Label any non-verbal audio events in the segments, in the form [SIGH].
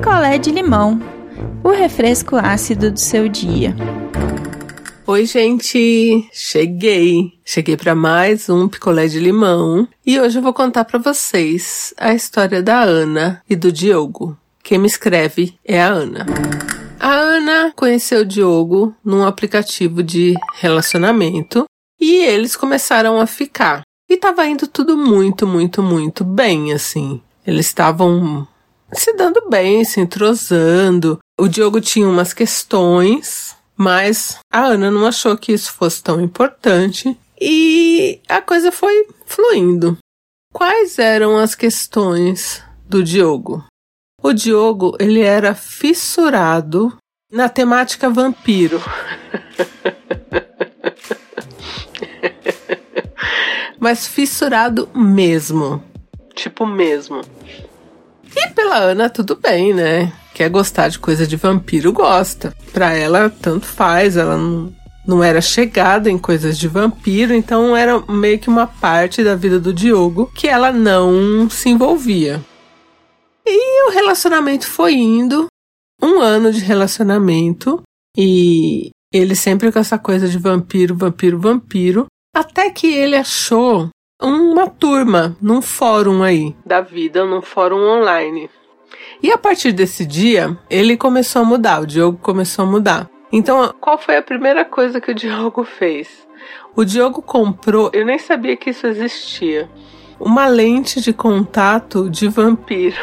picolé de limão, o refresco ácido do seu dia. Oi, gente! Cheguei! Cheguei para mais um picolé de limão e hoje eu vou contar para vocês a história da Ana e do Diogo. Quem me escreve é a Ana. A Ana conheceu o Diogo num aplicativo de relacionamento e eles começaram a ficar. E tava indo tudo muito, muito, muito bem, assim. Eles estavam se dando bem, se entrosando. O Diogo tinha umas questões, mas a Ana não achou que isso fosse tão importante e a coisa foi fluindo. Quais eram as questões do Diogo? O Diogo, ele era fissurado na temática vampiro. [LAUGHS] Mas fissurado mesmo. Tipo mesmo. E pela Ana, tudo bem, né? Quer gostar de coisa de vampiro, gosta. Pra ela, tanto faz. Ela não, não era chegada em coisas de vampiro, então era meio que uma parte da vida do Diogo que ela não se envolvia. E o relacionamento foi indo, um ano de relacionamento, e ele sempre com essa coisa de vampiro, vampiro, vampiro, até que ele achou uma turma num fórum aí da vida, num fórum online. E a partir desse dia, ele começou a mudar, o Diogo começou a mudar. Então, qual foi a primeira coisa que o Diogo fez? O Diogo comprou, eu nem sabia que isso existia, uma lente de contato de vampiro. [LAUGHS]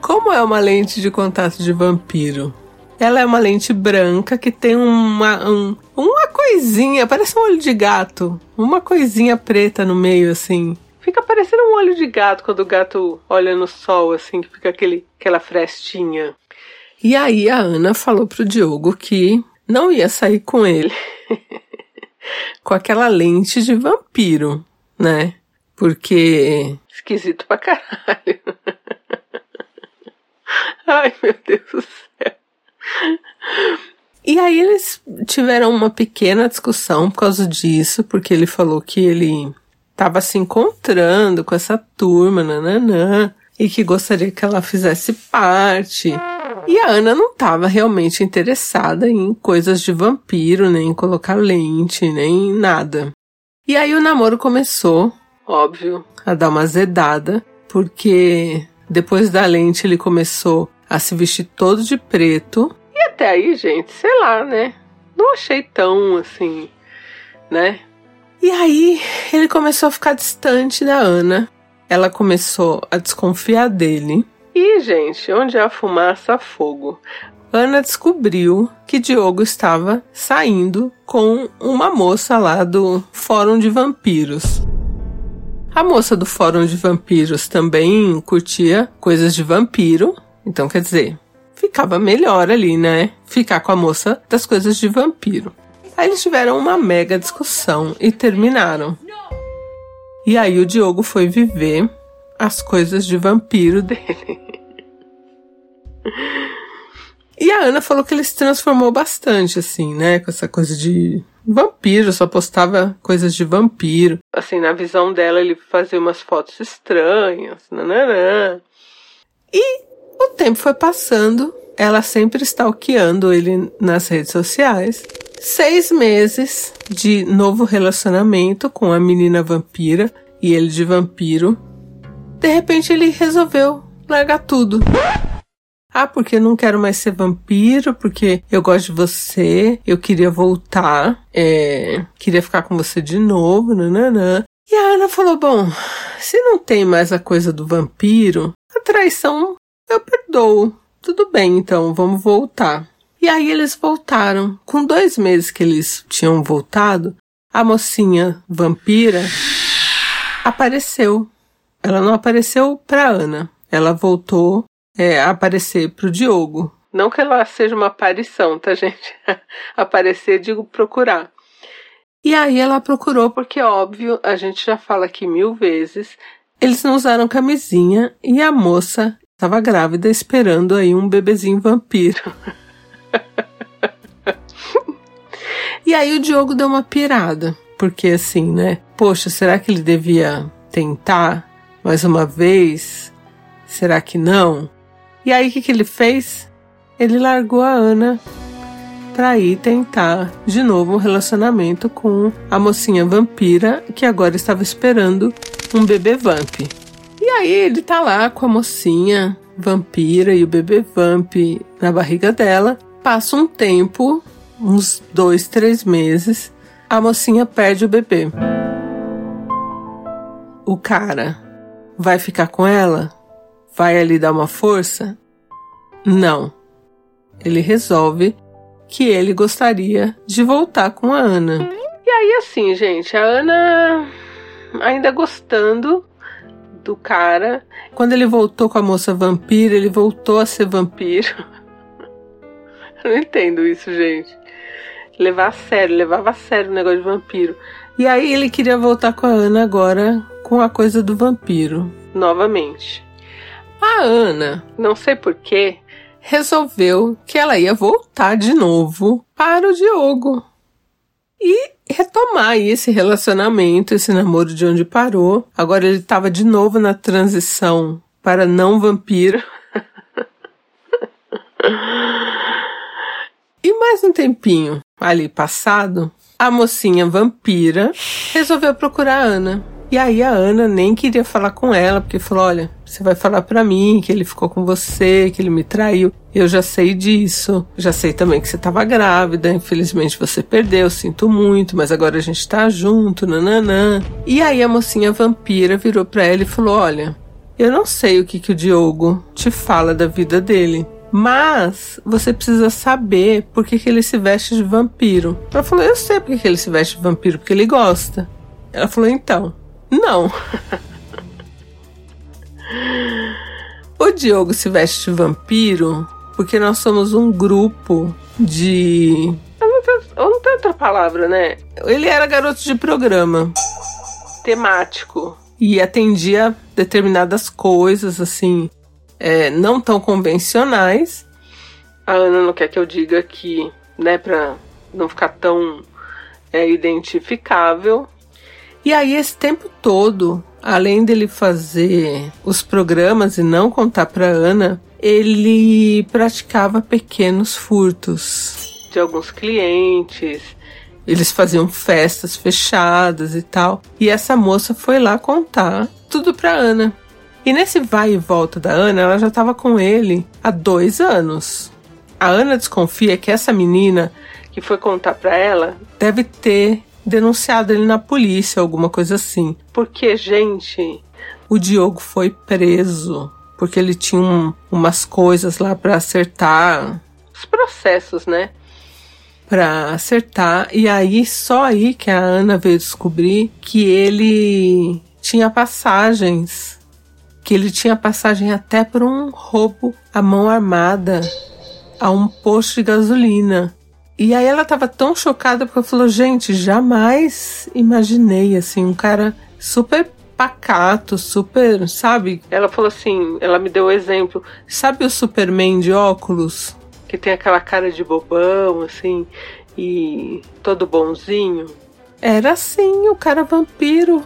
Como é uma lente de contato de vampiro? Ela é uma lente branca que tem uma, um, uma coisinha, parece um olho de gato. Uma coisinha preta no meio, assim. Fica parecendo um olho de gato quando o gato olha no sol, assim, que fica aquele, aquela frestinha. E aí a Ana falou pro Diogo que não ia sair com ele. [LAUGHS] com aquela lente de vampiro, né? Porque. Esquisito pra caralho. [LAUGHS] Ai, meu Deus do céu. E aí eles tiveram uma pequena discussão por causa disso, porque ele falou que ele estava se encontrando com essa turma, nananã, e que gostaria que ela fizesse parte. E a Ana não estava realmente interessada em coisas de vampiro, nem em colocar lente, nem nada. E aí o namoro começou, óbvio, a dar uma zedada, porque depois da lente ele começou a se vestir todo de preto e até aí, gente, sei lá, né? Não achei tão assim, né? E aí ele começou a ficar distante da Ana. Ela começou a desconfiar dele. E, gente, onde há fumaça, há fogo. Ana descobriu que Diogo estava saindo com uma moça lá do Fórum de Vampiros. A moça do Fórum de Vampiros também curtia coisas de vampiro, então quer dizer, ficava melhor ali, né? Ficar com a moça das coisas de vampiro. Aí eles tiveram uma mega discussão e terminaram. E aí o Diogo foi viver as coisas de vampiro dele. E a Ana falou que ele se transformou bastante, assim, né? Com essa coisa de vampiro, só postava coisas de vampiro. Assim, na visão dela, ele fazia umas fotos estranhas, nananã. E o tempo foi passando, ela sempre stalkeando ele nas redes sociais. Seis meses de novo relacionamento com a menina vampira e ele de vampiro. De repente ele resolveu largar tudo. Ah, porque eu não quero mais ser vampiro, porque eu gosto de você, eu queria voltar, é, queria ficar com você de novo, nananã. E a Ana falou: bom, se não tem mais a coisa do vampiro, a traição eu perdoo. Tudo bem, então, vamos voltar. E aí eles voltaram. Com dois meses que eles tinham voltado, a mocinha vampira apareceu. Ela não apareceu pra Ana. Ela voltou é, a aparecer pro Diogo. Não que ela seja uma aparição, tá, gente? [LAUGHS] aparecer, digo procurar. E aí ela procurou, porque óbvio, a gente já fala aqui mil vezes, eles não usaram camisinha e a moça Tava grávida esperando aí um bebezinho vampiro. [LAUGHS] e aí o Diogo deu uma pirada. Porque assim, né? Poxa, será que ele devia tentar? mais uma vez? Será que não? E aí o que, que ele fez? Ele largou a Ana para ir tentar de novo um relacionamento com a mocinha vampira que agora estava esperando um bebê vamp. E aí ele tá lá com a mocinha vampira e o bebê vamp na barriga dela. Passa um tempo, uns dois, três meses, a mocinha perde o bebê. O cara vai ficar com ela? Vai ali dar uma força? Não. Ele resolve que ele gostaria de voltar com a Ana. E aí, assim, gente, a Ana ainda gostando do cara. Quando ele voltou com a moça vampira, ele voltou a ser vampiro. [LAUGHS] Eu não entendo isso, gente. Levar a sério, levava a sério o negócio de vampiro. E aí ele queria voltar com a Ana agora com a coisa do vampiro, novamente. A Ana, não sei porquê, resolveu que ela ia voltar de novo para o Diogo e retomar esse relacionamento, esse namoro de onde parou. Agora ele estava de novo na transição para não vampiro. [LAUGHS] e mais um tempinho ali passado, a mocinha vampira resolveu procurar a Ana e aí a Ana nem queria falar com ela, porque falou: olha, você vai falar para mim que ele ficou com você, que ele me traiu. Eu já sei disso. Já sei também que você estava grávida. Infelizmente você perdeu, sinto muito, mas agora a gente tá junto, nananã. E aí a mocinha vampira virou para ela e falou: olha, eu não sei o que, que o Diogo te fala da vida dele. Mas você precisa saber por que, que ele se veste de vampiro. Ela falou: Eu sei por que, que ele se veste de vampiro, porque ele gosta. Ela falou: Então, não. [LAUGHS] o Diogo se veste de vampiro porque nós somos um grupo de. Eu não, tenho, eu não tenho outra palavra, né? Ele era garoto de programa temático e atendia determinadas coisas, assim, é, não tão convencionais. A Ana não quer que eu diga aqui, né, pra não ficar tão é, identificável, e aí, esse tempo todo, além dele fazer os programas e não contar para Ana, ele praticava pequenos furtos de alguns clientes. Eles faziam festas fechadas e tal. E essa moça foi lá contar tudo para Ana. E nesse vai e volta da Ana, ela já estava com ele há dois anos. A Ana desconfia que essa menina que foi contar para ela deve ter denunciado ele na polícia, alguma coisa assim. Porque, gente, o Diogo foi preso porque ele tinha um, umas coisas lá para acertar os processos, né? Para acertar. E aí, só aí que a Ana veio descobrir que ele tinha passagens. Que ele tinha passagem até por um roubo à mão armada a um posto de gasolina. E aí ela tava tão chocada porque falou: gente, jamais imaginei assim, um cara super pacato, super, sabe? Ela falou assim, ela me deu o exemplo, sabe o Superman de óculos? Que tem aquela cara de bobão, assim, e todo bonzinho. Era assim, o cara vampiro,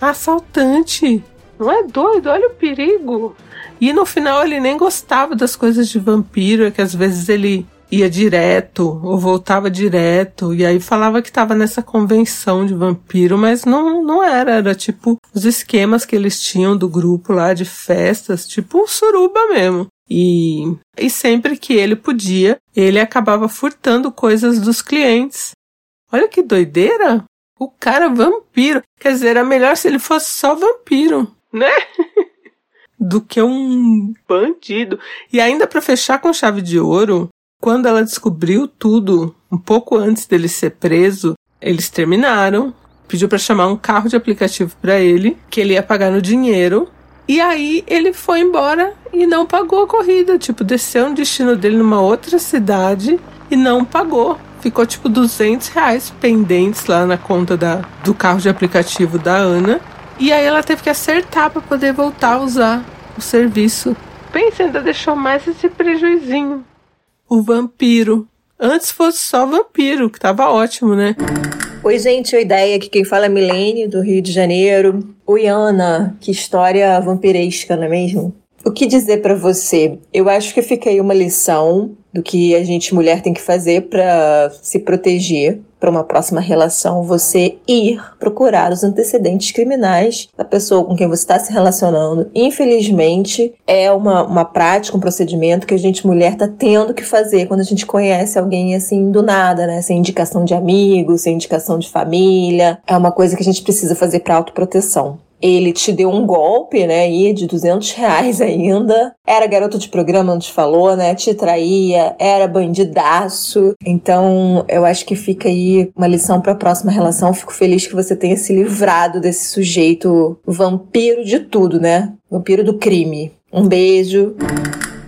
assaltante. Não é doido? Olha o perigo. E no final ele nem gostava das coisas de vampiro, é que às vezes ele ia direto ou voltava direto e aí falava que estava nessa convenção de vampiro, mas não, não era, era tipo os esquemas que eles tinham do grupo lá de festas, tipo um suruba mesmo. E, e sempre que ele podia, ele acabava furtando coisas dos clientes. Olha que doideira! O cara vampiro. Quer dizer, era melhor se ele fosse só vampiro, né? [LAUGHS] do que um bandido. E ainda para fechar com chave de ouro, quando ela descobriu tudo, um pouco antes dele ser preso, eles terminaram. Pediu para chamar um carro de aplicativo para ele, que ele ia pagar no dinheiro. E aí ele foi embora e não pagou a corrida. Tipo, desceu no destino dele numa outra cidade e não pagou. Ficou tipo 200 reais pendentes lá na conta da, do carro de aplicativo da Ana. E aí ela teve que acertar para poder voltar a usar o serviço. Pensa, ainda deixou mais esse prejuizinho o vampiro. Antes fosse só vampiro, que tava ótimo, né? Oi, gente, a ideia aqui quem fala é Milene, do Rio de Janeiro. Oi, Ana, que história vampiresca, não é mesmo? O que dizer para você? Eu acho que fica aí uma lição do que a gente mulher tem que fazer para se proteger para uma próxima relação, você ir procurar os antecedentes criminais da pessoa com quem você está se relacionando. Infelizmente, é uma, uma prática, um procedimento que a gente, mulher, tá tendo que fazer quando a gente conhece alguém assim do nada, né? Sem indicação de amigos, sem indicação de família. É uma coisa que a gente precisa fazer para autoproteção ele te deu um golpe, né, aí de 200 reais ainda. Era garoto de programa, não te falou, né, te traía, era bandidaço. Então, eu acho que fica aí uma lição para a próxima relação. Fico feliz que você tenha se livrado desse sujeito vampiro de tudo, né? Vampiro do crime. Um beijo.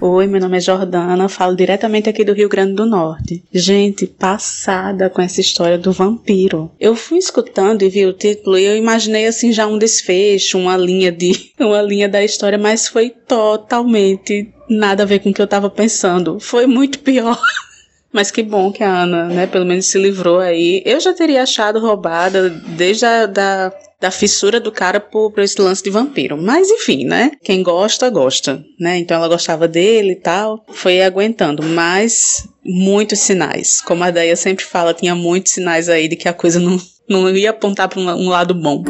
Oi, meu nome é Jordana, falo diretamente aqui do Rio Grande do Norte. Gente, passada com essa história do vampiro. Eu fui escutando e vi o título e eu imaginei assim já um desfecho, uma linha de [LAUGHS] uma linha da história, mas foi totalmente nada a ver com o que eu tava pensando. Foi muito pior. [LAUGHS] Mas que bom que a Ana, né, pelo menos se livrou aí. Eu já teria achado roubada desde a da, da fissura do cara por esse lance de vampiro. Mas enfim, né? Quem gosta, gosta, né? Então ela gostava dele e tal. Foi aguentando. Mas muitos sinais. Como a Deia sempre fala, tinha muitos sinais aí de que a coisa não, não ia apontar para um, um lado bom.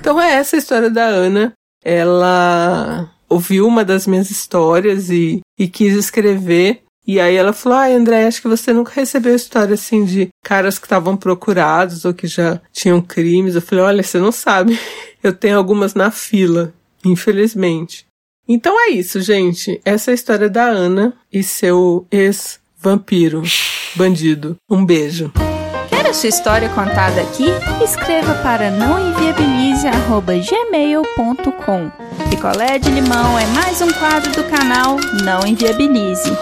Então é essa a história da Ana. Ela ouviu uma das minhas histórias e, e quis escrever e aí ela falou: ai, André, acho que você nunca recebeu história assim de caras que estavam procurados ou que já tinham crimes. Eu falei: olha, você não sabe. [LAUGHS] Eu tenho algumas na fila, infelizmente. Então é isso, gente. Essa é a história da Ana e seu ex-vampiro, bandido. Um beijo. Quer a sua história contada aqui? Escreva para nãoenviabilize.gmail.com Picolé de limão é mais um quadro do canal Não Enviabilize.